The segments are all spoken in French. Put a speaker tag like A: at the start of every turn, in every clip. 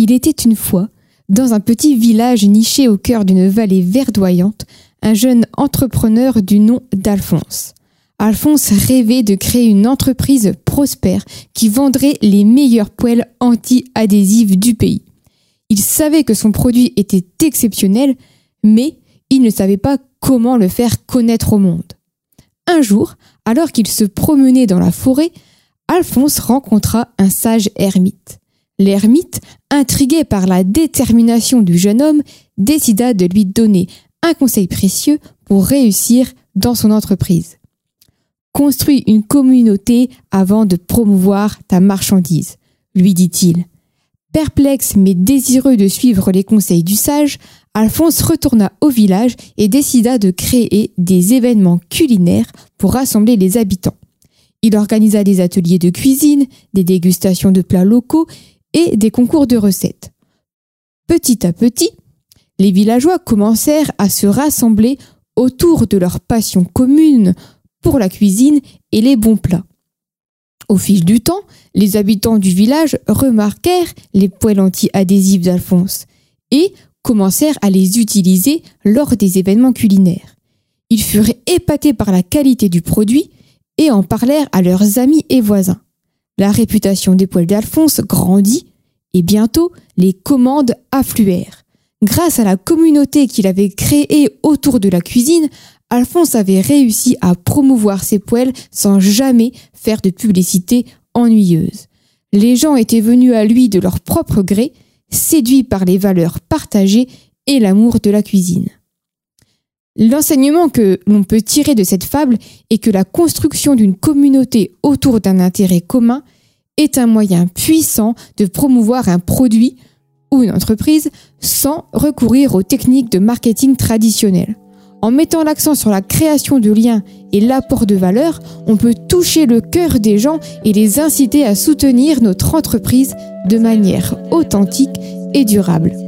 A: Il était une fois, dans un petit village niché au cœur d'une vallée verdoyante, un jeune entrepreneur du nom d'Alphonse. Alphonse rêvait de créer une entreprise prospère qui vendrait les meilleures poêles anti-adhésives du pays. Il savait que son produit était exceptionnel, mais il ne savait pas comment le faire connaître au monde. Un jour, alors qu'il se promenait dans la forêt, Alphonse rencontra un sage ermite. L'ermite, intrigué par la détermination du jeune homme, décida de lui donner un conseil précieux pour réussir dans son entreprise. Construis une communauté avant de promouvoir ta marchandise, lui dit-il. Perplexe mais désireux de suivre les conseils du sage, Alphonse retourna au village et décida de créer des événements culinaires pour rassembler les habitants. Il organisa des ateliers de cuisine, des dégustations de plats locaux et des concours de recettes. Petit à petit, les villageois commencèrent à se rassembler autour de leur passion commune pour la cuisine et les bons plats. Au fil du temps, les habitants du village remarquèrent les poêles anti-adhésives d'Alphonse et commencèrent à les utiliser lors des événements culinaires. Ils furent épatés par la qualité du produit et en parlèrent à leurs amis et voisins. La réputation des poêles d'Alphonse grandit et bientôt les commandes affluèrent. Grâce à la communauté qu'il avait créée autour de la cuisine, Alphonse avait réussi à promouvoir ses poêles sans jamais faire de publicité ennuyeuse. Les gens étaient venus à lui de leur propre gré, séduits par les valeurs partagées et l'amour de la cuisine. L'enseignement que l'on peut tirer de cette fable est que la construction d'une communauté autour d'un intérêt commun est un moyen puissant de promouvoir un produit ou une entreprise sans recourir aux techniques de marketing traditionnelles. En mettant l'accent sur la création de liens et l'apport de valeur, on peut toucher le cœur des gens et les inciter à soutenir notre entreprise de manière authentique et durable.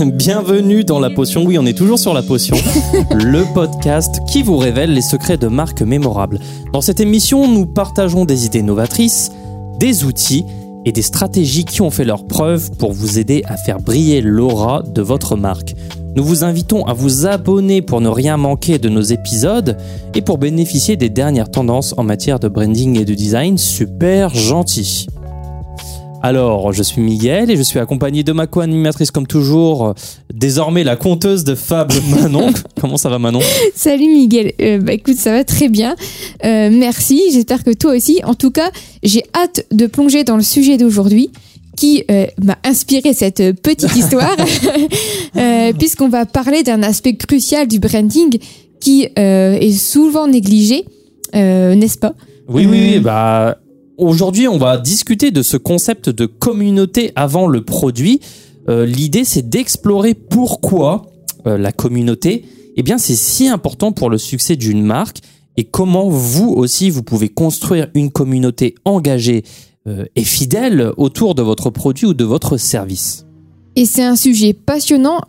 B: Bienvenue dans La Potion. Oui, on est toujours sur La Potion, le podcast qui vous révèle les secrets de marques mémorables. Dans cette émission, nous partageons des idées novatrices, des outils et des stratégies qui ont fait leur preuve pour vous aider à faire briller l'aura de votre marque. Nous vous invitons à vous abonner pour ne rien manquer de nos épisodes et pour bénéficier des dernières tendances en matière de branding et de design super gentil. Alors, je suis Miguel et je suis accompagné de ma co-animatrice comme toujours, désormais la conteuse de fables Manon. Comment ça va Manon?
A: Salut Miguel, euh, bah écoute ça va très bien, Euh, merci, j'espère que toi aussi. En tout cas, j'ai hâte de plonger dans le sujet d'aujourd'hui qui euh, m'a inspiré cette petite histoire, puisqu'on va parler d'un aspect crucial du branding qui est souvent négligé, n'est-ce pas?
B: Oui, oui, oui, bah aujourd'hui on va discuter de ce concept de communauté avant le produit. Euh, L'idée c'est d'explorer pourquoi euh, la communauté, eh c'est si important pour le succès d'une marque et comment vous aussi vous pouvez construire une communauté engagée euh, et fidèle autour de votre produit ou de votre service.
A: Et c'est un sujet passionnant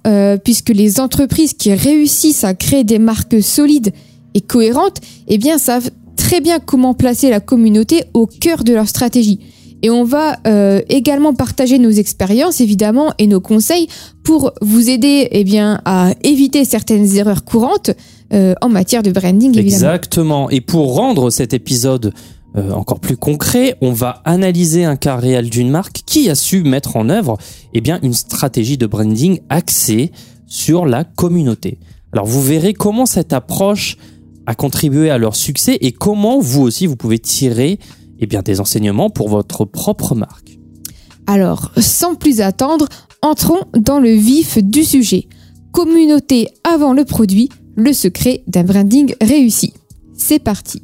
A: puisque les entreprises qui réussissent à créer des marques solides et cohérentes, eh bien, savent très bien comment placer la communauté au cœur de leur stratégie. Et on va euh, également partager nos expériences, évidemment, et nos conseils pour vous aider eh bien, à éviter certaines erreurs courantes euh, en matière de branding.
B: Exactement. Et pour rendre cet épisode euh, encore plus concret, on va analyser un cas réel d'une marque qui a su mettre en œuvre eh bien, une stratégie de branding axée sur la communauté. Alors vous verrez comment cette approche a contribué à leur succès et comment vous aussi vous pouvez tirer eh bien, des enseignements pour votre propre marque.
A: Alors, sans plus attendre, entrons dans le vif du sujet. Communauté avant le produit, le secret d'un branding réussi. C'est parti.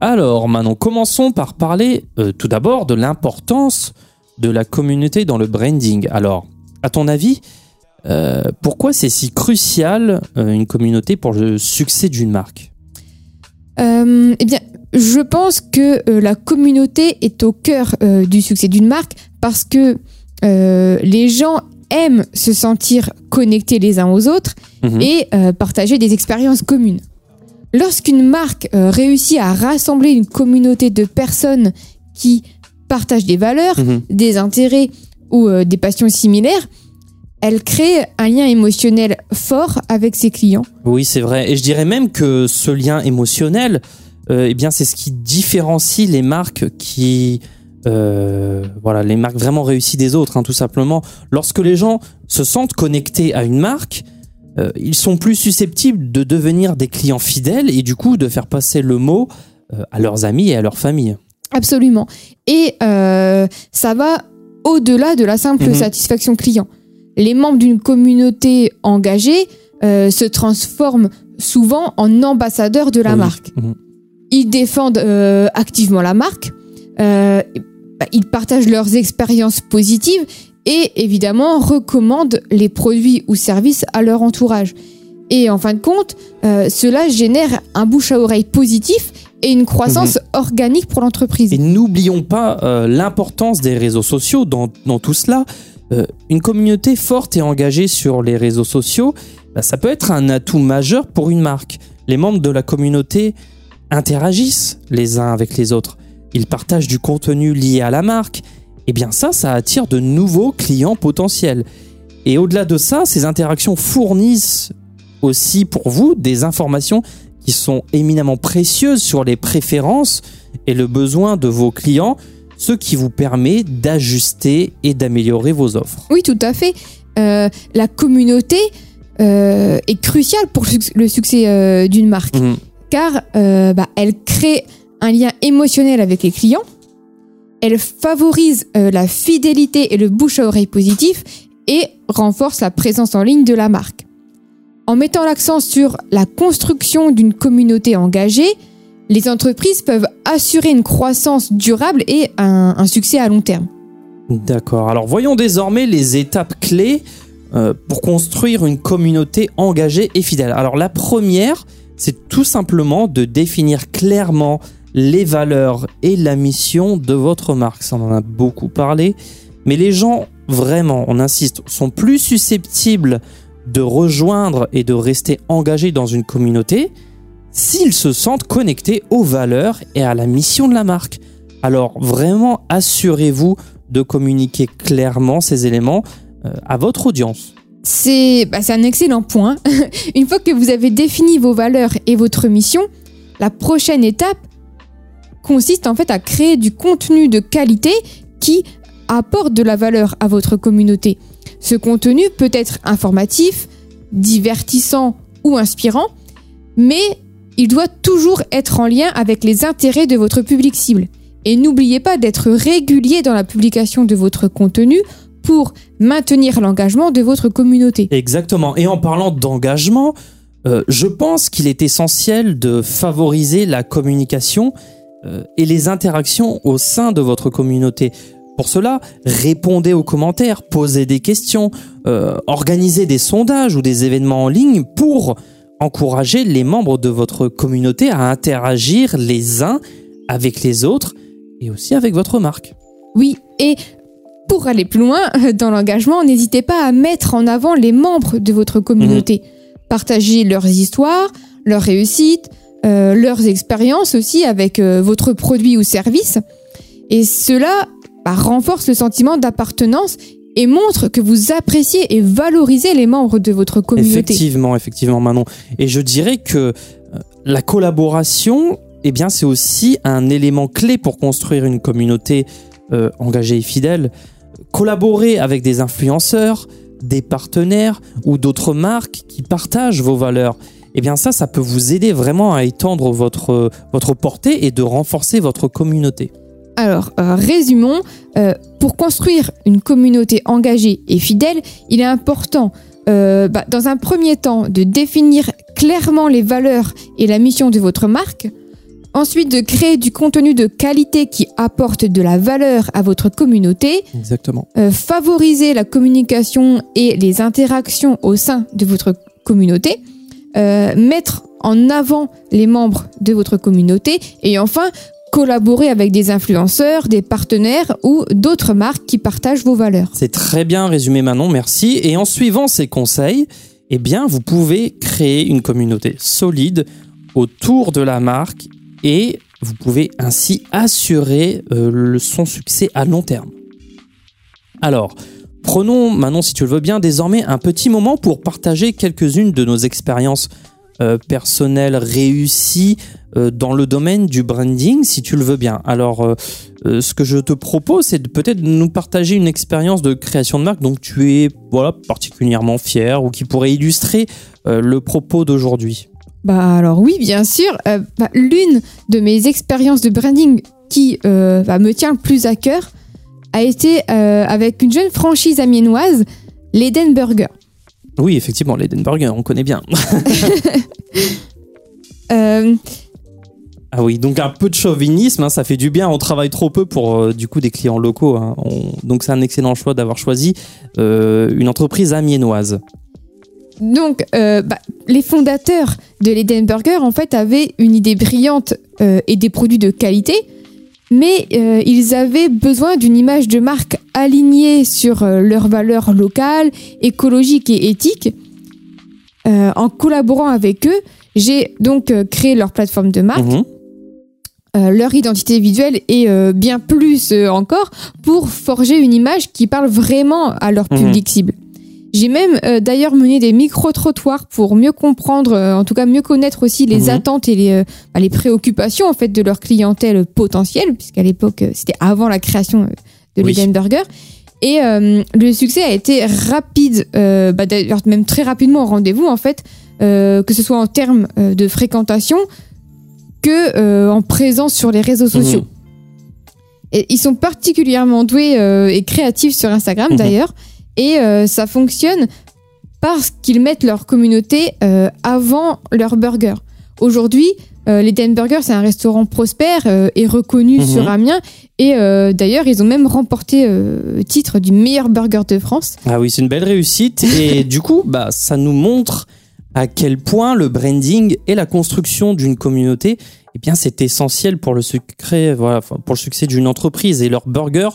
B: Alors Manon, commençons par parler euh, tout d'abord de l'importance de la communauté dans le branding. Alors, à ton avis, euh, pourquoi c'est si crucial euh, une communauté pour le succès d'une marque?
A: Euh, eh bien, je pense que la communauté est au cœur du succès d'une marque parce que les gens aiment se sentir connectés les uns aux autres
B: Mhm.
A: et partager des expériences communes. Lorsqu'une marque réussit à rassembler une communauté de personnes qui partagent des valeurs,
B: Mhm.
A: des intérêts ou des passions similaires, elle crée un lien émotionnel fort avec ses clients.
B: Oui, c'est vrai. Et je dirais même que ce lien émotionnel, euh, eh bien, c'est ce qui différencie les marques qui, euh, voilà, les marques vraiment réussies des autres, hein, tout simplement. Lorsque les gens se sentent connectés à une marque, euh, ils sont plus susceptibles de devenir des clients fidèles et du coup de faire passer le mot à leurs amis et à leur famille.
A: Absolument. Et ça va au-delà de la simple
B: Mhm.
A: satisfaction client. Les membres d'une communauté engagée euh, se transforment souvent en ambassadeurs de la
B: Oui.
A: marque.
B: Mhm.
A: Ils défendent euh, activement la marque, euh, bah, ils partagent leurs expériences positives et évidemment recommandent les produits ou services à leur entourage. Et en fin de compte, cela génère un bouche à oreille positif et une croissance organique pour l'entreprise.
B: Et n'oublions pas l'importance des réseaux sociaux dans, dans tout cela. Euh, une communauté forte et engagée sur les réseaux sociaux, bah, ça peut être un atout majeur pour une marque. Les membres de la communauté interagissent les uns avec les autres. Ils partagent du contenu lié à la marque. Et bien ça, ça attire de nouveaux clients potentiels. Et au-delà de ça, ces interactions fournissent aussi pour vous des informations qui sont éminemment précieuses sur les préférences et le besoin de vos clients, ce qui vous permet d'ajuster et d'améliorer vos offres.
A: Oui, tout à fait. Euh, la communauté euh, est cruciale pour le suc- le succès euh, d'une marque,
B: Mhm.
A: car bah, elle crée un lien émotionnel avec les clients, elle favorise la fidélité et le bouche à oreille positif et renforce la présence en ligne de la marque. En mettant l'accent sur la construction d'une communauté engagée, les entreprises peuvent assurer une croissance durable et un- succès à long terme.
B: D'accord. Alors voyons désormais les étapes clés euh, pour construire une communauté engagée et fidèle. Alors la première, c'est tout simplement de définir clairement les valeurs et la mission de votre marque. Ça, on en a beaucoup parlé. Mais les gens, vraiment, on insiste, sont plus susceptibles de rejoindre et de rester engagés dans une communauté s'ils se sentent connectés aux valeurs et à la mission de la marque. Alors vraiment, assurez-vous de communiquer clairement ces éléments euh, à votre audience.
A: C'est bah, un excellent point. Une fois que vous avez défini vos valeurs et votre mission, la prochaine étape consiste en fait à créer du contenu de qualité qui apporte de la valeur à votre communauté. Ce contenu peut être informatif, divertissant ou inspirant, mais il doit toujours être en lien avec les intérêts de votre public cible. Et n'oubliez pas d'être régulier dans la publication de votre contenu pour maintenir l'engagement de votre communauté.
B: Exactement. Et en parlant d'engagement, euh, je pense qu'il est essentiel de favoriser la communication euh, et les interactions au sein de votre communauté. Pour cela, répondez aux commentaires, posez des questions, euh, organisez des sondages ou des événements en ligne pour encourager les membres de votre communauté à interagir les uns avec les autres et aussi avec votre marque.
A: Oui, et pour aller plus loin dans l'engagement, n'hésitez pas à mettre en avant les membres de votre communauté. Partagez leurs histoires, leurs réussites, euh, leurs expériences aussi avec euh, votre produit ou service. Et cela bah, renforce le sentiment d'appartenance et montre que vous appréciez et valorisez les membres de votre communauté.
B: Effectivement, effectivement, Manon. Et je dirais que euh, la collaboration, eh bien, c'est aussi un élément clé pour construire une communauté euh, engagée et fidèle. Collaborer avec des influenceurs, des partenaires ou d'autres marques qui partagent vos valeurs. Eh bien, ça, ça peut vous aider vraiment à étendre votre, votre portée et de renforcer votre communauté.
A: Alors, euh, résumons. Euh, pour construire une communauté engagée et fidèle, il est important, euh, bah, dans un premier temps, de définir clairement les valeurs et la mission de votre marque. Ensuite, de créer du contenu de qualité qui apporte de la valeur à votre communauté.
B: Exactement.
A: Favoriser la communication et les interactions au sein de votre communauté. Mettre en avant les membres de votre communauté. Et enfin, collaborer avec des influenceurs, des partenaires ou d'autres marques qui partagent vos valeurs.
B: C'est très bien résumé Manon, merci. Et en suivant ces conseils, eh bien, vous pouvez créer une communauté solide autour de la marque et vous pouvez ainsi assurer euh, son succès à long terme. Alors, prenons maintenant, si tu le veux bien, désormais un petit moment pour partager quelques-unes de nos expériences euh, personnelles réussies dans le domaine du branding, si tu le veux bien. Alors, euh, euh, ce que je te propose, c'est de peut-être nous partager une expérience de création de marque dont tu es voilà, particulièrement fier ou qui pourrait illustrer euh, le propos d'aujourd'hui.
A: Bah alors oui, bien sûr. Euh, bah, L'une de mes expériences de branding qui euh, bah, me tient le plus à cœur a été euh, avec une jeune franchise amiénoise, l'Eden Burger.
B: Oui, effectivement, l'Edenburger, on connaît bien. Ah oui, donc un peu de chauvinisme, hein, ça fait du bien. On travaille trop peu pour euh, du coup des clients locaux. hein. On- Donc c'est un excellent choix d'avoir choisi euh, une entreprise amiénoise.
A: donc, euh, bah, les fondateurs de l'Eden Burger, en fait, avaient une idée brillante et des produits de qualité, mais ils avaient besoin d'une image de marque alignée sur leurs valeurs locales, écologiques et éthiques. En collaborant avec eux, j'ai donc créé leur plateforme de marque.
B: Mhm.
A: Euh, leur identité visuelle et euh, bien plus euh, encore pour forger une image qui parle vraiment à leur
B: Mhm.
A: public cible. J'ai même euh, d'ailleurs mené des micro-trottoirs pour mieux comprendre, euh, en tout cas mieux connaître aussi les
B: Mhm.
A: attentes et les, euh, bah, les préoccupations en fait de leur clientèle potentielle, puisqu'à l'époque c'était avant la création de
B: Oui.
A: Burger. Et le succès a été rapide, bah, d'ailleurs même très rapidement au rendez-vous en fait, que ce soit en termes de fréquentation que euh, en présence sur les réseaux sociaux.
B: Mhm.
A: Et ils sont particulièrement doués euh, et créatifs sur Instagram
B: Mhm.
A: d'ailleurs, et euh, ça fonctionne parce qu'ils mettent leur communauté avant leur burger. Aujourd'hui, euh, l'Eden Burger, c'est un restaurant prospère et reconnu
B: Mhm.
A: sur Amiens. Et d'ailleurs, ils ont même remporté le titre du meilleur burger de France.
B: Ah oui, c'est une belle réussite et du coup, bah, ça nous montre à quel point le branding et la construction d'une communauté, eh bien, c'est essentiel pour le succès, voilà, enfin, pour le succès d'une entreprise. Et leurs burgers,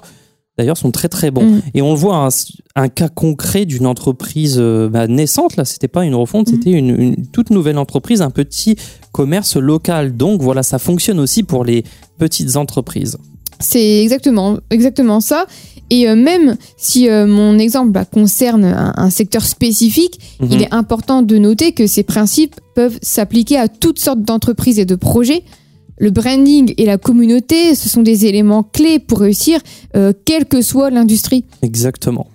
B: d'ailleurs, sont très très bons.
A: Mm.
B: Et on le voit, un, un cas concret d'une entreprise euh, bah, naissante. Là, c'était pas une refonte,
A: Mm.
B: c'était une, une toute nouvelle entreprise, un petit commerce local. Donc voilà, ça fonctionne aussi pour les petites entreprises.
A: C'est exactement, exactement ça. Et euh, même si euh, mon exemple bah, concerne un, un secteur spécifique,
B: Mhm.
A: il est important de noter que ces principes peuvent s'appliquer à toutes sortes d'entreprises et de projets. Le branding et la communauté, ce sont des éléments clés pour réussir, euh, quelle que soit l'industrie.
B: Exactement.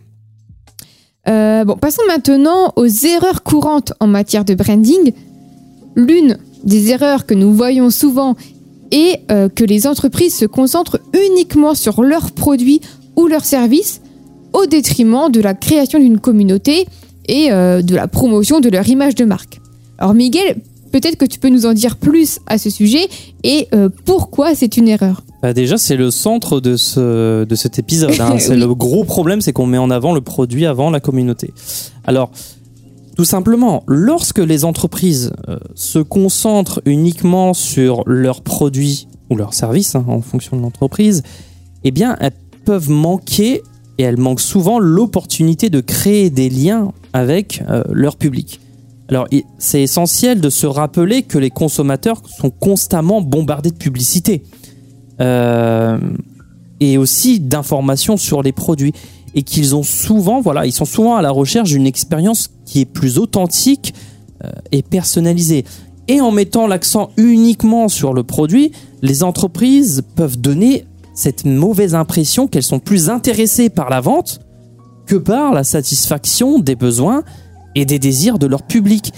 A: Bon, passons maintenant aux erreurs courantes en matière de branding. L'une des erreurs que nous voyons souvent est euh, que les entreprises se concentrent uniquement sur leurs produits ou leurs services au détriment de la création d'une communauté et euh, de la promotion de leur image de marque. Alors Miguel, peut-être que tu peux nous en dire plus à ce sujet et euh, pourquoi c'est une erreur?
B: Bah déjà, c'est le centre de, ce, de cet épisode. hein.
A: Oui.
B: le gros problème, c'est qu'on met en avant le produit avant la communauté. Alors, tout simplement, lorsque les entreprises euh, se concentrent uniquement sur leurs produits ou leurs services, hein, en fonction de l'entreprise, eh bien, elles peuvent manquer, et elles manquent souvent, l'opportunité de créer des liens avec euh, leur public. Alors, c'est essentiel de se rappeler que les consommateurs sont constamment bombardés de publicité euh, et aussi d'informations sur les produits et qu'ils ils sont souvent à la recherche d'une expérience qui est plus authentique euh, et personnalisée. Et en mettant l'accent uniquement sur le produit, les entreprises peuvent donner cette mauvaise impression qu'elles sont plus intéressées par la vente que par la satisfaction des besoins et des désirs de leur public.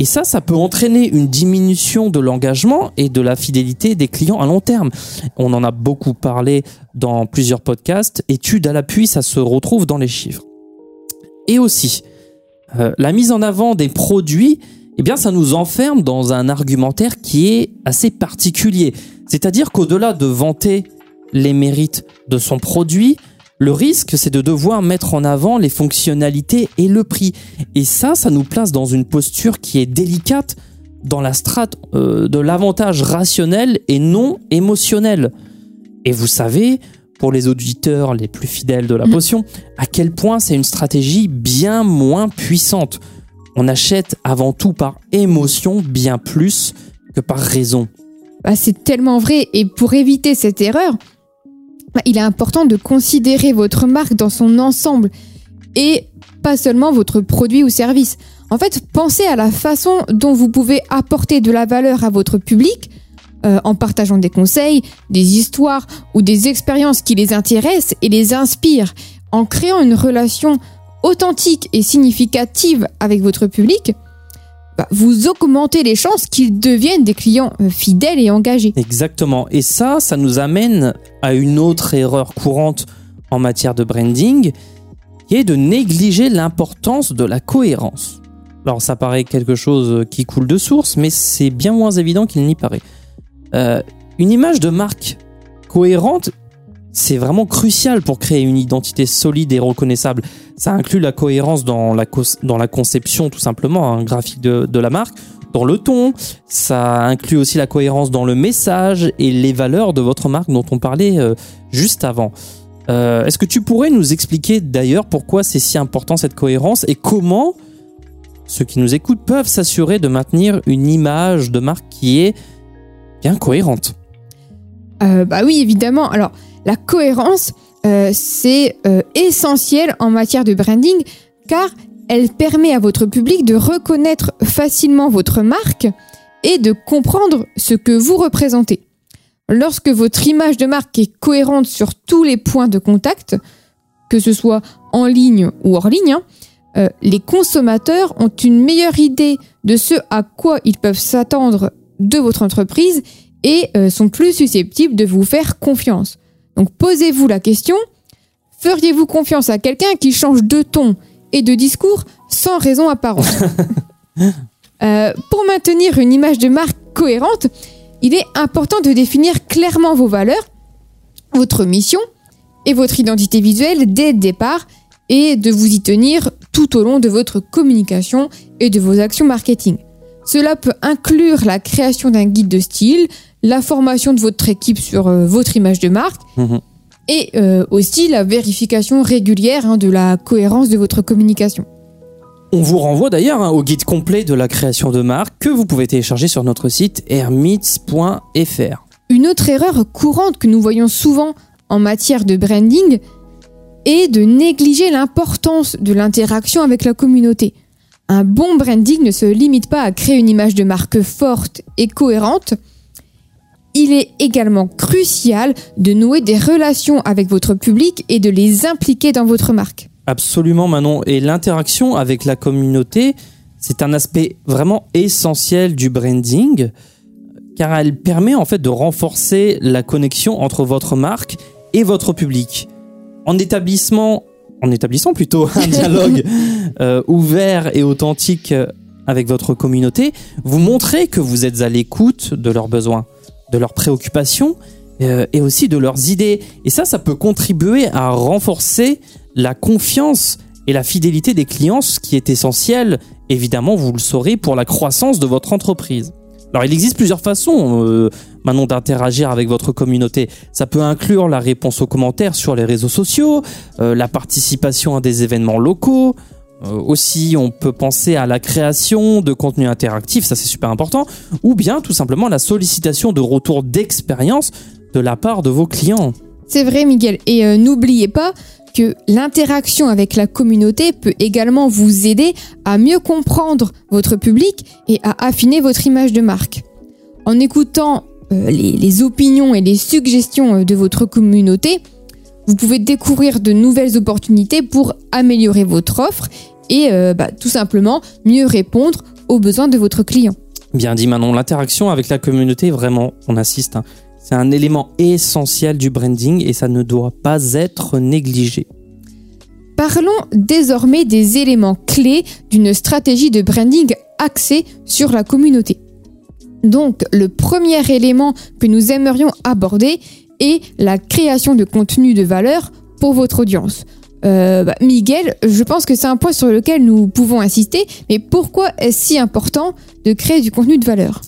B: Et ça, ça peut entraîner une diminution de l'engagement et de la fidélité des clients à long terme. On en a beaucoup parlé dans plusieurs podcasts. Études à l'appui, ça se retrouve dans les chiffres. Et aussi, euh, la mise en avant des produits, eh bien, ça nous enferme dans un argumentaire qui est assez particulier. C'est-à-dire qu'au-delà de vanter les mérites de son produit, le risque, c'est de devoir mettre en avant les fonctionnalités et le prix. Et ça, ça nous place dans une posture qui est délicate dans la strate euh, de l'avantage rationnel et non émotionnel. Et vous savez, pour les auditeurs les plus fidèles de la
A: Mhm.
B: potion, à quel point c'est une stratégie bien moins puissante. On achète avant tout par émotion bien plus que par raison.
A: Bah, c'est tellement vrai. Et pour éviter cette erreur, il est important de considérer votre marque dans son ensemble et pas seulement votre produit ou service. En fait, pensez à la façon dont vous pouvez apporter de la valeur à votre public euh, en partageant des conseils, des histoires ou des expériences qui les intéressent et les inspirent, en créant une relation authentique et significative avec votre public. Bah, vous augmentez les chances qu'ils deviennent des clients euh, fidèles et engagés.
B: Exactement. Et ça, ça nous amène à une autre erreur courante en matière de branding, qui est de négliger l'importance de la cohérence. Alors ça paraît quelque chose qui coule de source, mais c'est bien moins évident qu'il n'y paraît. Euh, une image de marque cohérente, c'est vraiment crucial pour créer une identité solide et reconnaissable. Ça inclut la cohérence dans la, conception tout simplement, un graphique de, de la marque, dans le ton, ça inclut aussi la cohérence dans le message et les valeurs de votre marque dont on parlait euh, juste avant. Euh, est-ce que tu pourrais nous expliquer d'ailleurs pourquoi c'est si important cette cohérence et comment ceux qui nous écoutent peuvent s'assurer de maintenir une image de marque qui est bien cohérente?
A: Euh, Bah oui, évidemment. Alors, la cohérence, euh, c'est essentiel en matière de branding car elle permet à votre public de reconnaître facilement votre marque et de comprendre ce que vous représentez. Lorsque votre image de marque est cohérente sur tous les points de contact, que ce soit en ligne ou hors ligne, hein, euh, les consommateurs ont une meilleure idée de ce à quoi ils peuvent s'attendre de votre entreprise et euh, sont plus susceptibles de vous faire confiance. Donc posez-vous la question, feriez-vous confiance à quelqu'un qui change de ton et de discours sans raison apparente? Euh, Pour maintenir une image de marque cohérente, il est important de définir clairement vos valeurs, votre mission et votre identité visuelle dès le départ et de vous y tenir tout au long de votre communication et de vos actions marketing. Cela peut inclure la création d'un guide de style, la formation de votre équipe sur euh, votre image de marque mhm. et euh, aussi la vérification régulière hein, de la cohérence de votre communication.
B: On vous renvoie d'ailleurs hein, au guide complet de la création de marque que vous pouvez télécharger sur notre site hermits.fr.
A: Une autre erreur courante que nous voyons souvent en matière de branding est de négliger l'importance de l'interaction avec la communauté. Un bon branding ne se limite pas à créer une image de marque forte et cohérente. Il est également crucial de nouer des relations avec votre public et de les impliquer dans votre marque.
B: Absolument Manon. Et l'interaction avec la communauté, c'est un aspect vraiment essentiel du branding car elle permet en fait de renforcer la connexion entre votre marque et votre public. En établissement, en établissant plutôt un dialogue euh, ouvert et authentique avec votre communauté, vous montrez que vous êtes à l'écoute de leurs besoins, de leurs préoccupations euh, et aussi de leurs idées. Et ça, ça peut contribuer à renforcer la confiance et la fidélité des clients, ce qui est essentiel, évidemment, vous le saurez, pour la croissance de votre entreprise. Alors il existe plusieurs façons euh, d'interagir avec votre communauté. Ça peut inclure la réponse aux commentaires sur les réseaux sociaux, euh, la participation à des événements locaux. Euh, aussi, on peut penser à la création de contenu interactif, ça c'est super important, ou bien tout simplement la sollicitation de retour d'expérience de la part de vos clients.
A: C'est vrai Miguel, et n'oubliez pas que l'interaction avec la communauté peut également vous aider à mieux comprendre votre public et à affiner votre image de marque. En écoutant euh, les, opinions et les suggestions euh, de votre communauté, vous pouvez découvrir de nouvelles opportunités pour améliorer votre offre et euh, bah, tout simplement mieux répondre aux besoins de votre client.
B: Bien dit Manon, l'interaction avec la communauté, vraiment, on assiste, hein, c'est un élément essentiel du branding et ça ne doit pas être négligé.
A: Parlons désormais des éléments clés d'une stratégie de branding axée sur la communauté. Donc, le premier élément que nous aimerions aborder est la création de contenu de valeur pour votre audience. Euh, bah, Miguel, je pense que c'est un point sur lequel nous pouvons insister, mais pourquoi est-ce si important de créer du contenu de valeur?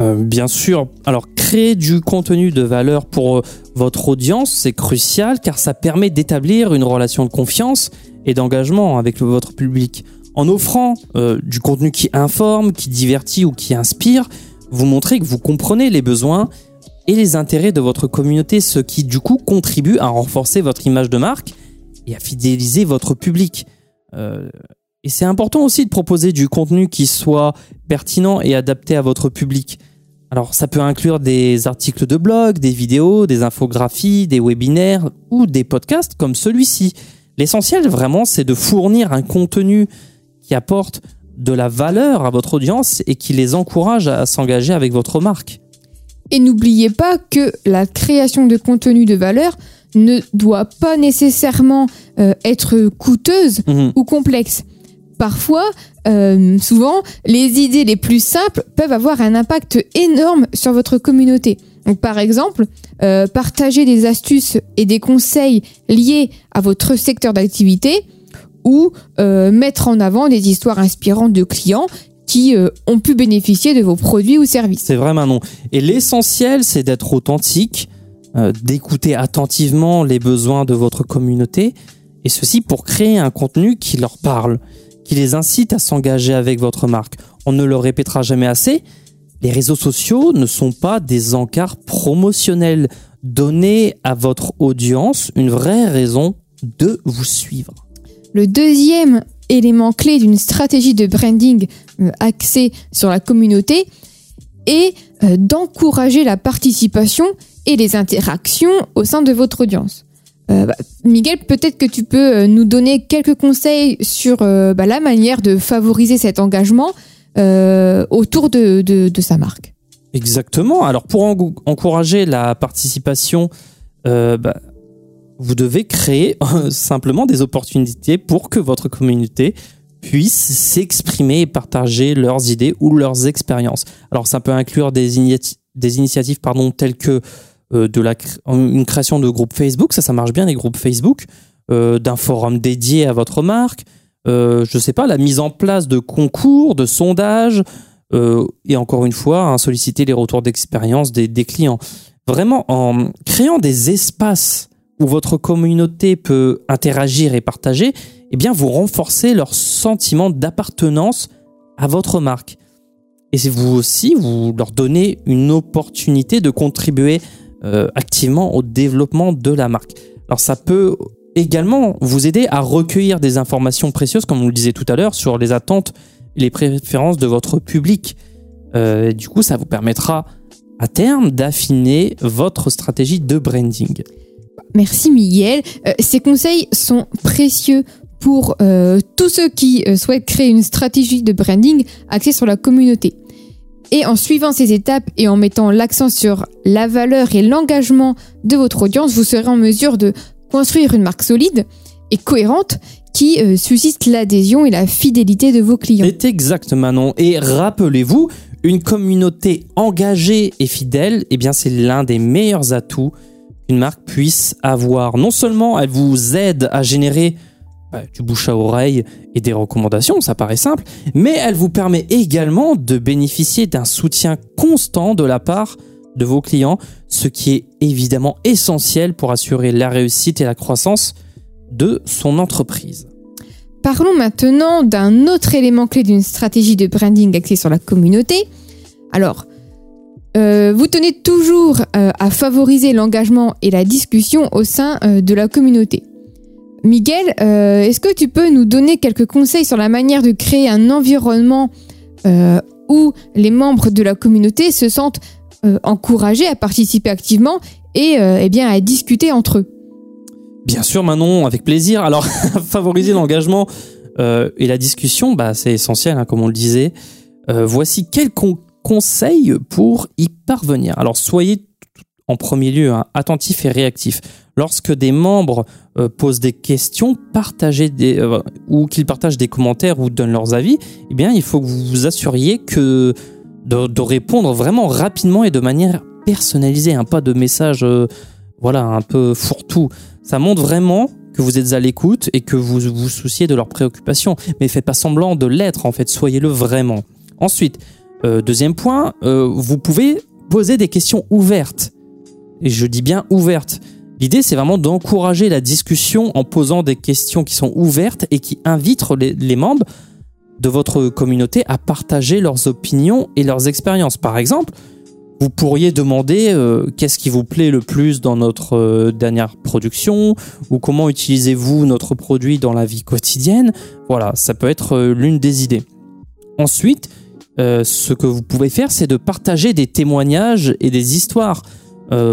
B: Euh, bien sûr. Alors, créer du contenu de valeur pour euh, votre audience, c'est crucial car ça permet d'établir une relation de confiance et d'engagement avec votre public. En offrant du contenu qui informe, qui divertit ou qui inspire, vous montrez que vous comprenez les besoins et les intérêts de votre communauté, ce qui du coup contribue à renforcer votre image de marque et à fidéliser votre public. Euh, et c'est important aussi de proposer du contenu qui soit pertinent et adapté à votre public. Alors ça peut inclure des articles de blog, des vidéos, des infographies, des webinaires ou des podcasts comme celui-ci. L'essentiel vraiment c'est de fournir un contenu qui apporte de la valeur à votre audience et qui les encourage à s'engager avec votre marque.
A: Et n'oubliez pas que la création de contenu de valeur ne doit pas nécessairement euh, être coûteuse
B: Mhm.
A: ou complexe. Parfois, euh, souvent, les idées les plus simples peuvent avoir un impact énorme sur votre communauté. Donc, par exemple, euh, partager des astuces et des conseils liés à votre secteur d'activité ou euh, mettre en avant des histoires inspirantes de clients qui euh, ont pu bénéficier de vos produits ou services.
B: C'est vrai Manon. Et l'essentiel, c'est d'être authentique, euh, d'écouter attentivement les besoins de votre communauté, et ceci pour créer un contenu qui leur parle, qui les incite à s'engager avec votre marque. On ne le répétera jamais assez, les réseaux sociaux ne sont pas des encarts promotionnels. Donnez à votre audience une vraie raison de vous suivre.
A: Le deuxième élément clé d'une stratégie de branding euh, axée sur la communauté est euh, d'encourager la participation et les interactions au sein de votre audience. Euh, bah, Miguel, peut-être que tu peux nous donner quelques conseils sur bah, la manière de favoriser cet engagement autour de, de- sa marque.
B: Exactement. Alors pour en- encourager la participation, bah, vous devez créer euh, simplement des opportunités pour que votre communauté puisse s'exprimer et partager leurs idées ou leurs expériences. Alors ça peut inclure des, des initiatives pardon, telles que euh, de la une création de groupes Facebook, ça ça marche bien les groupes Facebook, euh, d'un forum dédié à votre marque, euh, je sais pas, la mise en place de concours, de sondages, et encore une fois, solliciter les retours d'expérience des clients. Vraiment, en créant des espaces où votre communauté peut interagir et partager, eh bien, vous renforcez leur sentiment d'appartenance à votre marque. Et vous aussi, vous leur donnez une opportunité de contribuer euh, activement au développement de la marque. Alors, ça peut également vous aider à recueillir des informations précieuses, comme on le disait tout à l'heure, sur les attentes et les préférences de votre public. Euh, du coup, ça vous permettra à terme d'affiner votre stratégie de branding.
A: Merci Miguel. Euh, ces conseils sont précieux pour euh, tous ceux qui euh, souhaitent créer une stratégie de branding axée sur la communauté. Et en suivant ces étapes et en mettant l'accent sur la valeur et l'engagement de votre audience, vous serez en mesure de construire une marque solide et cohérente qui suscite l'adhésion et la fidélité de vos clients.
B: C'est exact, Manon. Et rappelez-vous, une communauté engagée et fidèle, eh bien, c'est l'un des meilleurs atouts marque puisse avoir. Non seulement elle vous aide à générer bah, du bouche à oreille et des recommandations, ça paraît simple, mais elle vous permet également de bénéficier d'un soutien constant de la part de vos clients, ce qui est évidemment essentiel pour assurer la réussite et la croissance de son entreprise.
A: Parlons maintenant d'un autre élément clé d'une stratégie de branding axée sur la communauté. Alors, euh, vous tenez toujours euh, à favoriser l'engagement et la discussion au sein euh, de la communauté. Miguel, est-ce que tu peux nous donner quelques conseils sur la manière de créer un environnement où les membres de la communauté se sentent encouragés à participer activement et eh à discuter entre eux?
B: Bien sûr, Manon, avec plaisir. Alors, favoriser l'engagement et la discussion, bah, c'est essentiel, hein, comme on le disait. Voici quelques conseils pour y parvenir. Alors, soyez en premier lieu hein, attentifs et réactifs. Lorsque des membres euh, posent des questions, partagez euh, ou qu'ils partagent des commentaires ou donnent leurs avis, eh bien, il faut que vous vous assuriez de, répondre vraiment rapidement et de manière personnalisée, hein, pas de messages, euh, voilà, un peu fourre-tout. Ça montre vraiment que vous êtes à l'écoute et que vous vous souciez de leurs préoccupations. Mais faites pas semblant de l'être, en fait, soyez-le vraiment. Ensuite, deuxième point, euh, vous pouvez poser des questions ouvertes. Et je dis bien ouvertes. L'idée, c'est vraiment d'encourager la discussion en posant des questions qui sont ouvertes et qui invitent les, membres de votre communauté à partager leurs opinions et leurs expériences. Par exemple, vous pourriez demander euh, qu'est-ce qui vous plaît le plus dans notre euh, dernière production ou comment utilisez-vous notre produit dans la vie quotidienne? Voilà, ça peut être euh, l'une des idées. Ensuite, ce que vous pouvez faire, c'est de partager des témoignages et des histoires.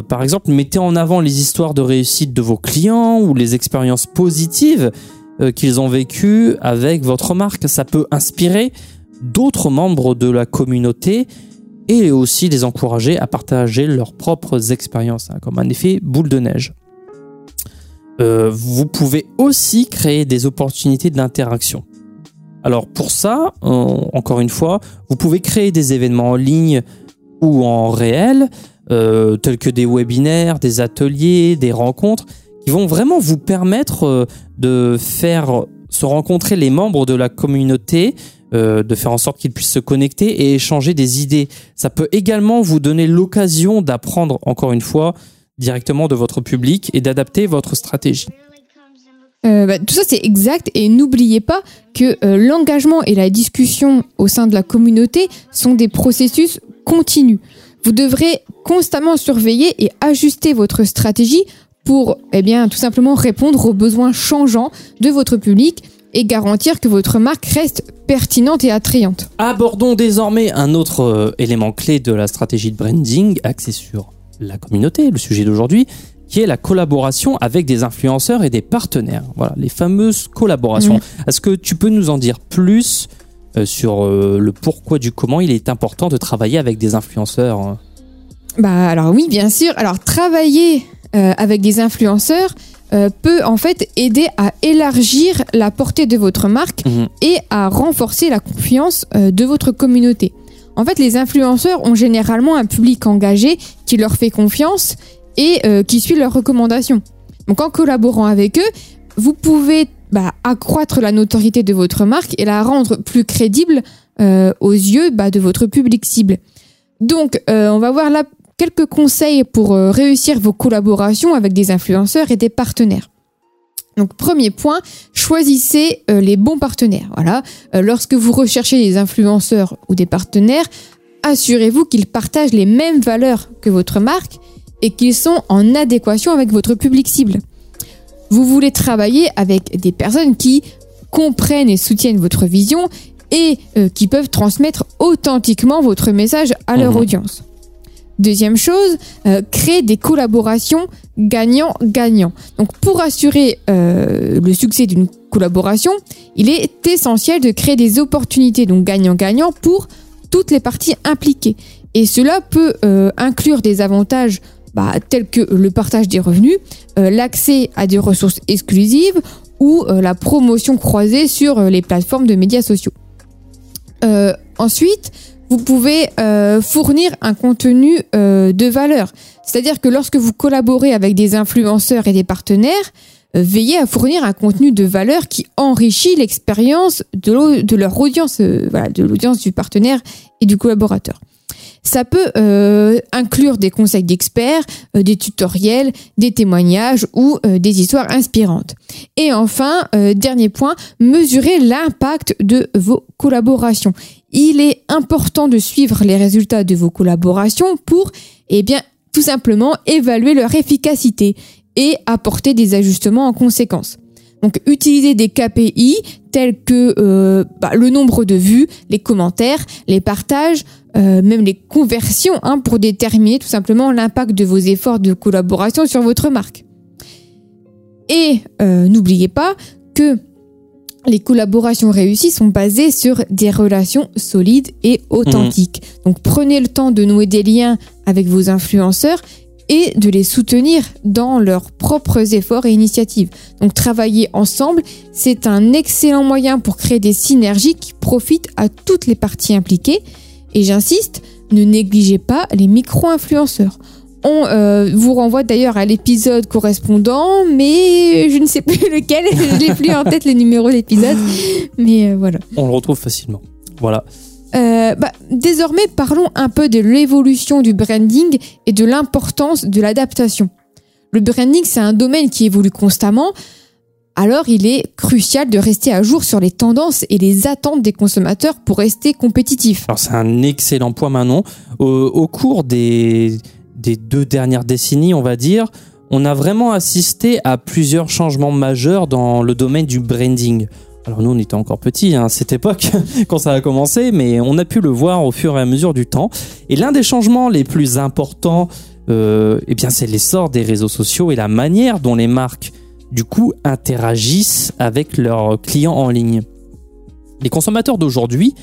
B: par exemple, mettez en avant les histoires de réussite de vos clients ou les expériences positives qu'ils ont vécues avec votre marque. Ça peut inspirer d'autres membres de la communauté et aussi les encourager à partager leurs propres expériences, hein, comme un effet boule de neige. Euh, vous pouvez aussi créer des opportunités d'interaction. Alors pour ça, encore une fois, vous pouvez créer des événements en ligne ou en réel, euh, tels que des webinaires, des ateliers, des rencontres, qui vont vraiment vous permettre euh, de faire se rencontrer les membres de la communauté euh, de faire en sorte qu'ils puissent se connecter et échanger des idées. Ça peut également vous donner l'occasion d'apprendre, encore une fois, directement de votre public et d'adapter votre stratégie.
A: Euh, bah, tout ça c'est exact et n'oubliez pas que euh, l'engagement et la discussion au sein de la communauté sont des processus continus. Vous devrez constamment surveiller et ajuster votre stratégie pour eh tout simplement répondre aux besoins changeants de votre public et garantir que votre marque reste pertinente et attrayante.
B: Abordons désormais un autre euh, élément clé de la stratégie de branding axé sur la communauté, le sujet d'aujourd'hui, qui est la collaboration avec des influenceurs et des partenaires. Voilà, les fameuses collaborations. Est-ce que tu peux nous en dire plus euh, sur euh, le pourquoi du comment il est important de travailler avec des influenceurs hein?
A: Bah alors oui, bien sûr. Alors travailler avec des influenceurs, euh, peut en fait aider à élargir la portée de votre marque mhm. et à renforcer la confiance euh, de votre communauté. En fait, les influenceurs ont généralement un public engagé qui leur fait confiance et euh, qui suit leurs recommandations. Donc en collaborant avec eux, vous pouvez bah, accroître la notoriété de votre marque et la rendre plus crédible aux yeux bah, de votre public cible. Donc, on va voir là quelques conseils pour euh, réussir vos collaborations avec des influenceurs et des partenaires. Donc premier point, choisissez euh, les bons partenaires. Voilà, euh, lorsque vous recherchez des influenceurs ou des partenaires, assurez-vous qu'ils partagent les mêmes valeurs que votre marque et qu'ils sont en adéquation avec votre public cible. Vous voulez travailler avec des personnes qui comprennent et soutiennent votre vision et qui peuvent transmettre authentiquement votre message à leur mmh. audience. Deuxième chose, euh, créer des collaborations gagnant-gagnant. Donc pour assurer euh, le succès d'une collaboration, il est essentiel de créer des opportunités donc gagnant-gagnant pour toutes les parties impliquées. Et cela peut euh, inclure des avantages bah, tels que le partage des revenus, l'accès à des ressources exclusives ou la promotion croisée sur les plateformes de médias sociaux. ensuite, vous pouvez euh, fournir un contenu euh, de valeur. C'est-à-dire que lorsque vous collaborez avec des influenceurs et des partenaires, euh, veillez à fournir un contenu de valeur qui enrichit l'expérience de, de, leur audience, voilà, de l'audience du partenaire et du collaborateur. Ça peut inclure des conseils d'experts, des tutoriels, des témoignages ou des histoires inspirantes. Et enfin, dernier point, mesurez l'impact de vos collaborations il est important de suivre les résultats de vos collaborations pour, eh bien, tout simplement évaluer leur efficacité et apporter des ajustements en conséquence. Donc, utilisez des KPI tels que euh, bah, le nombre de vues, les commentaires, les partages, euh, même les conversions, hein, pour déterminer tout simplement l'impact de vos efforts de collaboration sur votre marque. Et euh, n'oubliez pas que les collaborations réussies sont basées sur des relations solides et authentiques. Mmh. Donc prenez le temps de nouer des liens avec vos influenceurs et de les soutenir dans leurs propres efforts et initiatives. Donc travailler ensemble, c'est un excellent moyen pour créer des synergies qui profitent à toutes les parties impliquées. Et j'insiste, ne négligez pas les micro-influenceurs. On euh, vous renvoie d'ailleurs à l'épisode correspondant, mais je ne sais plus lequel, je n'ai plus en tête le numéro d'épisode, mais euh, voilà.
B: On le retrouve facilement. Voilà.
A: Euh, bah, désormais, parlons un peu de l'évolution du branding et de l'importance de l'adaptation. Le branding, c'est un domaine qui évolue constamment. Alors il est crucial de rester à jour sur les tendances et les attentes des consommateurs pour rester compétitif.
B: Alors c'est un excellent point Manon. Au, cours des, des deux dernières décennies, on va dire, on a vraiment assisté à plusieurs changements majeurs dans le domaine du branding. Alors nous, on était encore petits hein, à cette époque quand ça a commencé, mais on a pu le voir au fur et à mesure du temps. Et l'un des changements les plus importants, euh, eh bien, c'est l'essor des réseaux sociaux et la manière dont les marques, du coup, interagissent avec leurs clients en ligne. Les consommateurs d'aujourd'hui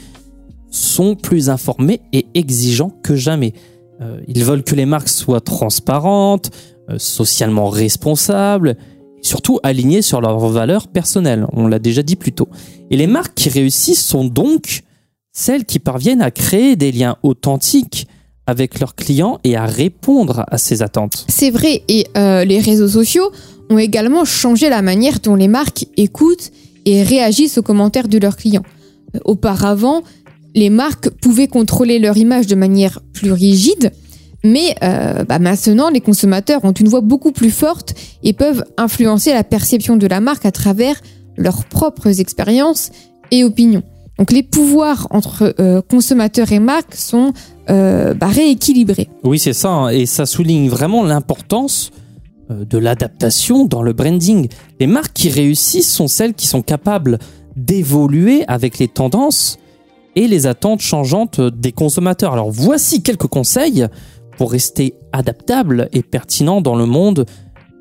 B: sont plus informés et exigeants que jamais. Euh, ils veulent que les marques soient transparentes, euh, socialement responsables, surtout alignées sur leurs valeurs personnelles. On l'a déjà dit plus tôt. Et les marques qui réussissent sont donc celles qui parviennent à créer des liens authentiques avec leurs clients et à répondre à ces attentes.
A: C'est vrai, et euh, les réseaux sociaux ont également changé la manière dont les marques écoutent et réagissent aux commentaires de leurs clients. Euh, auparavant, les marques pouvaient contrôler leur image de manière plus rigide, mais euh, bah maintenant, les consommateurs ont une voix beaucoup plus forte et peuvent influencer la perception de la marque à travers leurs propres expériences et opinions. Donc les pouvoirs entre euh, consommateurs et marques sont bah, rééquilibrés.
B: Oui, c'est ça, hein, et ça souligne vraiment l'importance de l'adaptation dans le branding. Les marques qui réussissent sont celles qui sont capables d'évoluer avec les tendances et les attentes changeantes des consommateurs. Alors voici quelques conseils pour rester adaptable et pertinent dans le monde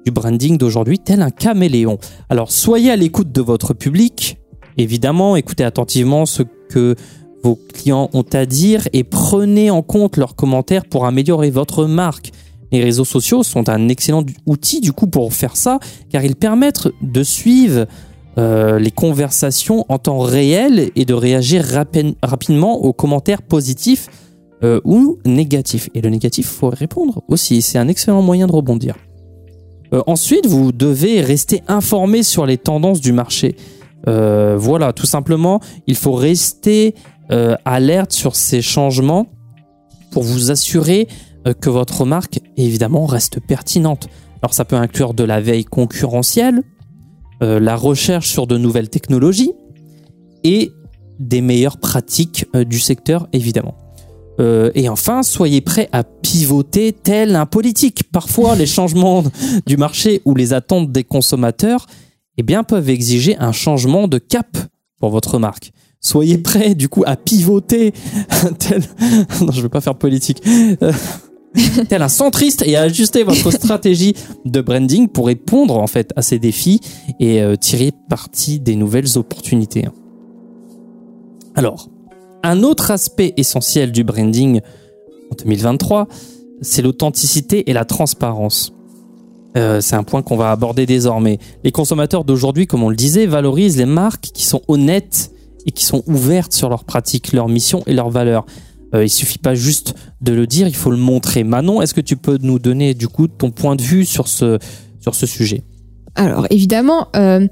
B: du branding d'aujourd'hui, tel un caméléon. Alors soyez à l'écoute de votre public, évidemment, écoutez attentivement ce que vos clients ont à dire et prenez en compte leurs commentaires pour améliorer votre marque. Les réseaux sociaux sont un excellent outil du coup pour faire ça, car ils permettent de suivre euh, les conversations en temps réel et de réagir rapi- rapidement aux commentaires positifs euh, ou négatifs. Et le négatif, faut répondre aussi. C'est un excellent moyen de rebondir. Euh, ensuite, vous devez rester informé sur les tendances du marché. Voilà, tout simplement, il faut rester alerte sur ces changements pour vous assurer que votre marque, évidemment, reste pertinente. Alors ça peut inclure de la veille concurrentielle, euh, la recherche sur de nouvelles technologies et des meilleures pratiques euh, du secteur, évidemment. Euh, et enfin, soyez prêts à pivoter tel un politique. Parfois, les changements du marché ou les attentes des consommateurs eh bien, peuvent exiger un changement de cap pour votre marque. Soyez prêts, du coup, à pivoter tel... Non, je veux pas faire politique. Tel un centriste et à ajuster votre stratégie de branding pour répondre, en fait, à ces défis et euh, tirer parti des nouvelles opportunités. Alors, un autre aspect essentiel du branding en 2023, c'est l'authenticité et la transparence. Euh, c'est un point qu'on va aborder désormais. Les consommateurs d'aujourd'hui, comme on le disait, valorisent les marques qui sont honnêtes et qui sont ouvertes sur leurs pratiques, leurs missions et leurs valeurs. Euh, il suffit pas juste de le dire, il faut le montrer. Manon, est-ce que tu peux nous donner du coup ton point de vue sur ce, sujet?
A: Alors évidemment, euh,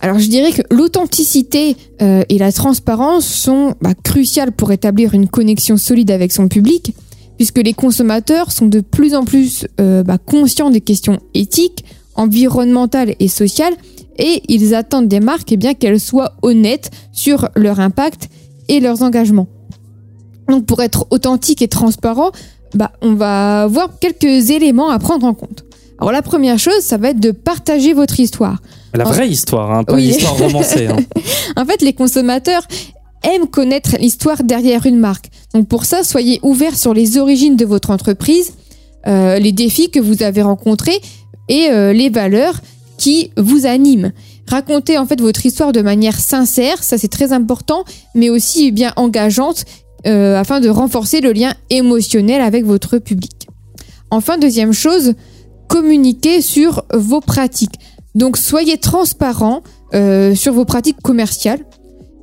A: alors je dirais que l'authenticité euh, et la transparence sont bah, cruciales pour établir une connexion solide avec son public, puisque les consommateurs sont de plus en plus euh, bah, conscients des questions éthiques, environnementales et sociales, et ils attendent des marques eh qu'elles soient honnêtes sur leur impact et leurs engagements. Donc pour être authentique et transparent, bah, on va voir quelques éléments à prendre en compte. Alors la première chose, ça va être de partager votre histoire.
B: La
A: En-
B: vraie histoire, hein, pas
A: Oui.
B: l'histoire romancée. hein.
A: En fait, les consommateurs aiment connaître l'histoire derrière une marque. Donc pour ça, soyez ouverts sur les origines de votre entreprise, euh, les défis que vous avez rencontrés et euh, les valeurs qui vous animent. Racontez en fait votre histoire de manière sincère, ça c'est très important, mais aussi bien engageante euh, afin de renforcer le lien émotionnel avec votre public. Enfin, deuxième chose, communiquez sur vos pratiques. Donc soyez transparent euh, sur vos pratiques commerciales,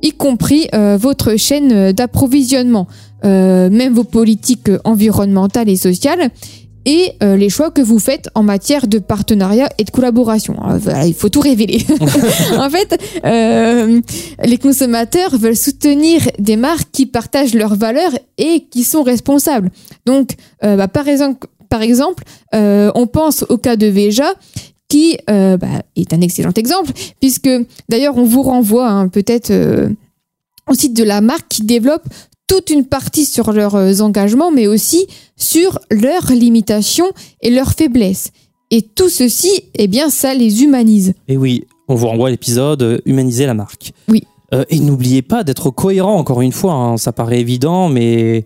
A: y compris euh, votre chaîne d'approvisionnement, même vos politiques environnementales et sociales, et euh, les choix que vous faites en matière de partenariat et de collaboration. Voilà, il faut tout révéler. en fait, euh, les consommateurs veulent soutenir des marques qui partagent leurs valeurs et qui sont responsables. Donc, euh, bah, par exemple, par exemple on pense au cas de Veja, qui bah, est un excellent exemple, puisque d'ailleurs on vous renvoie hein, peut-être au site de la marque qui développe toute une partie sur leurs euh, engagements, mais aussi sur leurs limitations et leurs faiblesses. Et tout ceci, eh bien, ça les humanise.
B: Et oui, on vous renvoie à l'épisode euh, Humaniser la marque.
A: Oui.
B: Euh, et n'oubliez pas d'être cohérent, encore une fois, hein, ça paraît évident, mais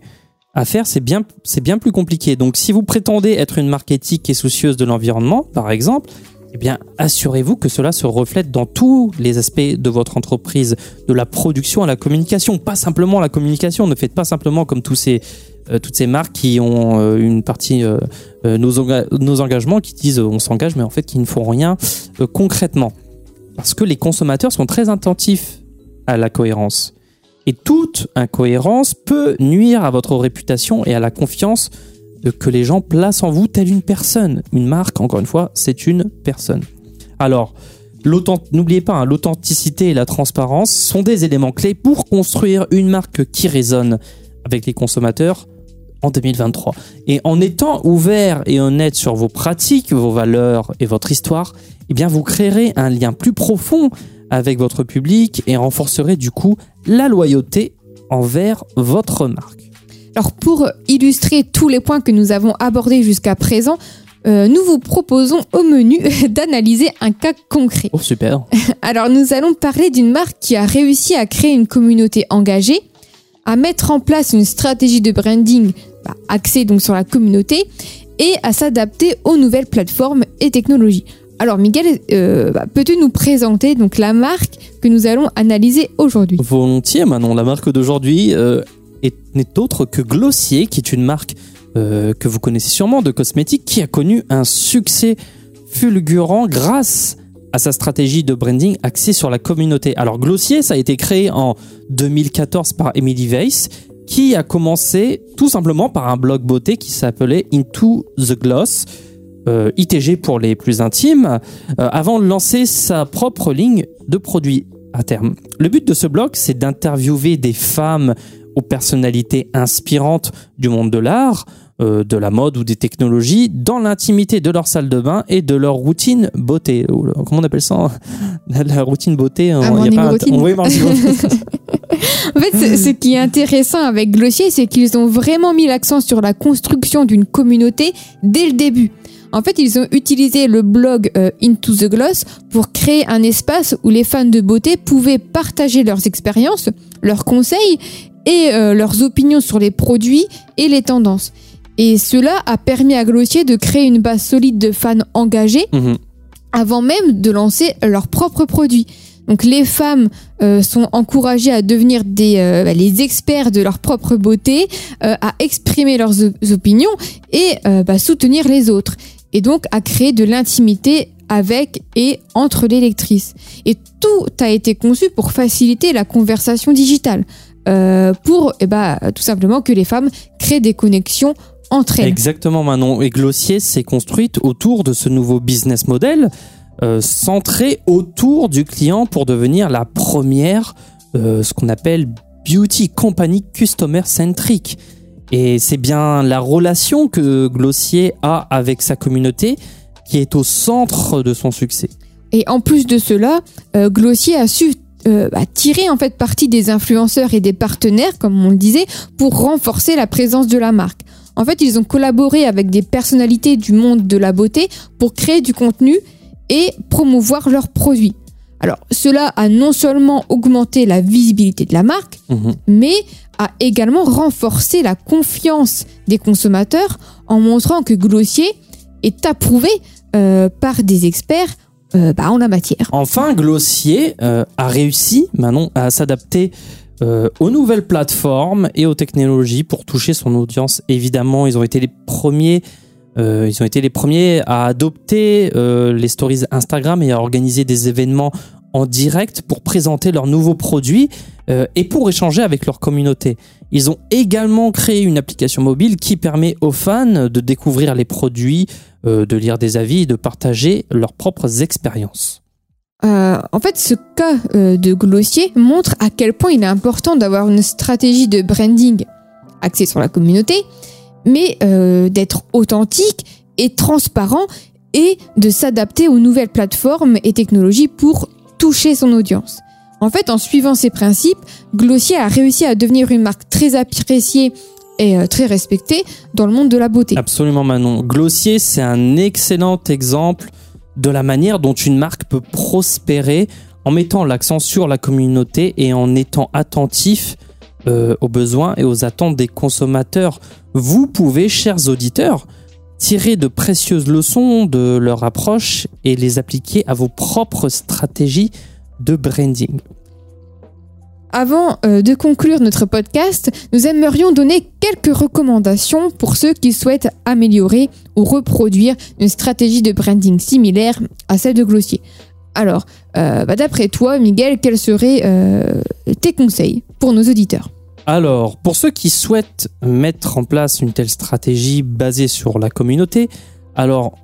B: à faire, c'est bien, c'est bien plus compliqué. Donc, si vous prétendez être une marque éthique et soucieuse de l'environnement, par exemple, eh bien, assurez-vous que cela se reflète dans tous les aspects de votre entreprise, de la production à la communication, pas simplement la communication. Ne faites pas simplement comme tous ces, euh, toutes ces marques qui ont euh, une partie euh, euh, nos, nos engagements, qui disent on s'engage, mais en fait qui ne font rien concrètement. Parce que les consommateurs sont très attentifs à la cohérence. Et toute incohérence peut nuire à votre réputation et à la confiance que les gens placent en vous telle une personne. Une marque, encore une fois, c'est une personne. Alors, n'oubliez pas, hein, l'authenticité et la transparence sont des éléments clés pour construire une marque qui résonne avec les consommateurs en 2023. Et en étant ouvert et honnête sur vos pratiques, vos valeurs et votre histoire, eh bien, vous créerez un lien plus profond avec votre public et renforcerez du coup la loyauté envers votre marque.
A: Alors pour illustrer tous les points que nous avons abordés jusqu'à présent, euh, nous vous proposons au menu d'analyser un cas concret.
B: Oh, super.
A: Alors nous allons parler d'une marque qui a réussi à créer une communauté engagée, à mettre en place une stratégie de branding bah, axée donc sur la communauté et à s'adapter aux nouvelles plateformes et technologies. Alors Miguel, euh, bah, peux-tu nous présenter donc la marque que nous allons analyser aujourd'hui?
B: Volontiers, Manon. La marque d'aujourd'hui euh, n'est autre que Glossier, qui est une marque euh, que vous connaissez sûrement de cosmétiques, qui a connu un succès fulgurant grâce à sa stratégie de branding axée sur la communauté. Alors Glossier, ça a été créé en 2014 par Emily Weiss, qui a commencé tout simplement par un blog beauté qui s'appelait Into the Gloss, euh, ITG pour les plus intimes, euh, avant de lancer sa propre ligne de produits à terme. Le but de ce blog, c'est d'interviewer des femmes aux personnalités inspirantes du monde de l'art, euh, de la mode ou des technologies, dans l'intimité de leur salle de bain et de leur routine beauté. Comment on appelle ça La routine beauté. hein,
A: Un
B: il y a
A: morning
B: pas un-
A: routine.
B: Oui, morning routine.
A: En fait, ce, ce qui est intéressant avec Glossier, c'est qu'ils ont vraiment mis l'accent sur la construction d'une communauté dès le début. En fait, ils ont utilisé le blog euh, Into the Gloss pour créer un espace où les fans de beauté pouvaient partager leurs expériences, leurs conseils et euh, leurs opinions sur les produits et les tendances. Et cela a permis à Glossier de créer une base solide de fans engagés
B: Mhm.
A: avant même de lancer leurs propres produits. Donc les femmes euh, sont encouragées à devenir des, euh, bah, les experts de leur propre beauté, euh, à exprimer leurs op- opinions et bah, soutenir les autres. Et donc à créer de l'intimité avec et entre les lectrices. Et tout a été conçu pour faciliter la conversation digitale. Euh, pour eh bah, tout simplement que les femmes créent des connexions entre elles.
B: Exactement, Manon. Et Glossier s'est construite autour de ce nouveau business model, euh, centré autour du client pour devenir la première, euh, ce qu'on appelle beauty company customer centric. Et c'est bien la relation que Glossier a avec sa communauté qui est au centre de son succès.
A: Et en plus de cela, Glossier a su euh, bah, tirer en fait partie des influenceurs et des partenaires, comme on le disait, pour renforcer la présence de la marque. En fait, ils ont collaboré avec des personnalités du monde de la beauté pour créer du contenu et promouvoir leurs produits. Alors, cela a non seulement augmenté la visibilité de la marque,
B: Mhm.
A: mais a également renforcé la confiance des consommateurs en montrant que Glossier est approuvé euh, par des experts euh, bah.
B: Enfin, Glossier euh, a réussi, Manon, à s'adapter euh, aux nouvelles plateformes et aux technologies pour toucher son audience. Évidemment, ils ont été les premiers, ils ont été les premiers à adopter les stories Instagram et à organiser des événements en direct pour présenter leurs nouveaux produits euh, et pour échanger avec leur communauté. Ils ont également créé une application mobile qui permet aux fans de découvrir les produits, euh, de lire des avis et de partager leurs propres expériences.
A: Euh, en fait, ce cas de Glossier montre à quel point il est important d'avoir une stratégie de branding axée sur la communauté, mais d'être authentique et transparent et de s'adapter aux nouvelles plateformes et technologies pour toucher son audience. En fait, en suivant ces principes, Glossier a réussi à devenir une marque très appréciée et euh, très respectée dans le monde de la beauté.
B: Absolument Manon. Glossier, c'est un excellent exemple de la manière dont une marque peut prospérer en mettant l'accent sur la communauté et en étant attentif euh, aux besoins et aux attentes des consommateurs. Vous pouvez, chers auditeurs, tirer de précieuses leçons de leur approche et les appliquer à vos propres stratégies de branding.
A: Avant euh, de conclure notre podcast, nous aimerions donner quelques recommandations pour ceux qui souhaitent améliorer ou reproduire une stratégie de branding similaire à celle de Glossier. Alors, euh, bah, d'après toi, Miguel, quels seraient euh, tes conseils pour nos auditeurs?
B: Alors, pour ceux qui souhaitent mettre en place une telle stratégie basée sur la communauté, alors,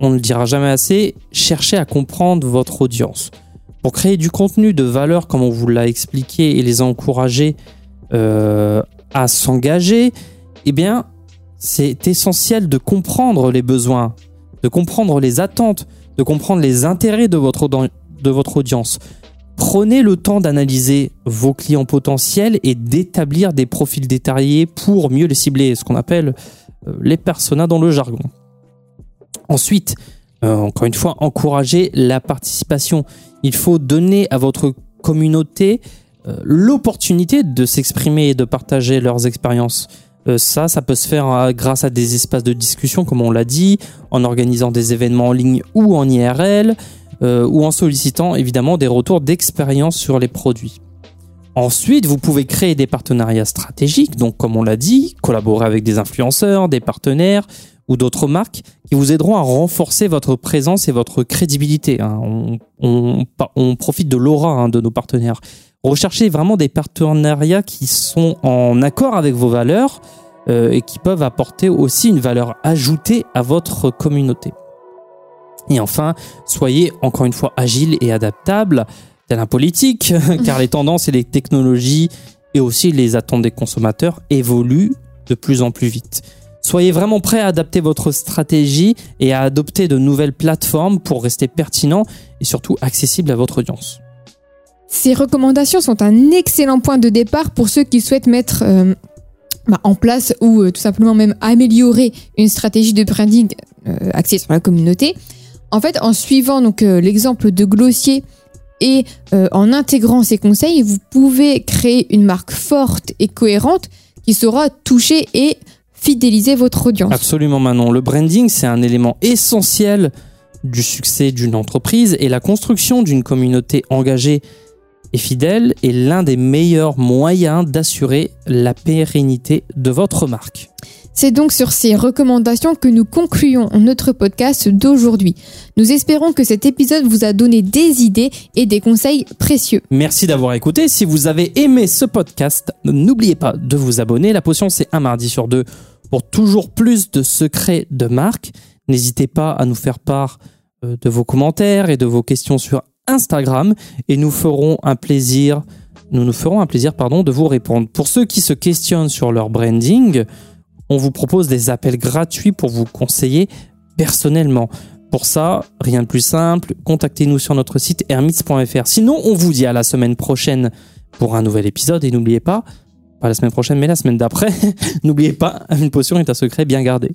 B: on ne le dira jamais assez, cherchez à comprendre votre audience. Pour créer du contenu de valeur, comme on vous l'a expliqué, et les encourager euh, à s'engager, eh bien, c'est essentiel de comprendre les besoins, de comprendre les attentes, de comprendre les intérêts de votre, audience. Prenez le temps d'analyser vos clients potentiels et d'établir des profils détaillés pour mieux les cibler, ce qu'on appelle euh, les personas dans le jargon. Ensuite, euh, encore une fois, encourager la participation. Il faut donner à votre communauté euh, l'opportunité de s'exprimer et de partager leurs expériences. Euh, ça, ça peut se faire grâce à des espaces de discussion, comme on l'a dit, en organisant des événements en ligne ou en IRL, ou en sollicitant évidemment des retours d'expérience sur les produits. Ensuite, vous pouvez créer des partenariats stratégiques, donc comme on l'a dit, collaborer avec des influenceurs, des partenaires, ou d'autres marques qui vous aideront à renforcer votre présence et votre crédibilité. Hein. On, profite de l'aura hein, de nos partenaires. Recherchez vraiment des partenariats qui sont en accord avec vos valeurs euh, et qui peuvent apporter aussi une valeur ajoutée à votre communauté. Et enfin, soyez encore une fois agile et adaptable, tel un politique, car les tendances et les technologies et aussi les attentes des consommateurs évoluent de plus en plus vite. Soyez vraiment prêt à adapter votre stratégie et à adopter de nouvelles plateformes pour rester pertinent et surtout accessible à votre audience.
A: Ces recommandations sont un excellent point de départ pour ceux qui souhaitent mettre euh, bah, en place ou euh, tout simplement même améliorer une stratégie de branding euh, axée sur la communauté. En fait, en suivant donc l'exemple de Glossier et en intégrant ces conseils, vous pouvez créer une marque forte et cohérente qui saura toucher et fidéliser votre audience.
B: Absolument Manon. Le branding, c'est un élément essentiel du succès d'une entreprise et la construction d'une communauté engagée et fidèle est l'un des meilleurs moyens d'assurer la pérennité de votre marque.
A: C'est donc sur ces recommandations que nous concluons notre podcast d'aujourd'hui. Nous espérons que cet épisode vous a donné des idées et des conseils précieux.
B: Merci d'avoir écouté. Si vous avez aimé ce podcast, n'oubliez pas de vous abonner. La potion, c'est un mardi sur deux pour toujours plus de secrets de marque, n'hésitez pas à nous faire part euh, de vos commentaires et de vos questions sur Instagram et nous ferons un plaisir, nous nous ferons un plaisir pardon, de vous répondre. Pour ceux qui se questionnent sur leur branding, on vous propose des appels gratuits pour vous conseiller personnellement. Pour ça, rien de plus simple, contactez-nous sur notre site hermits.fr. Sinon, on vous dit à la semaine prochaine pour un nouvel épisode et n'oubliez pas, pas la semaine prochaine, mais la semaine d'après. N'oubliez pas, une potion est un secret bien gardé.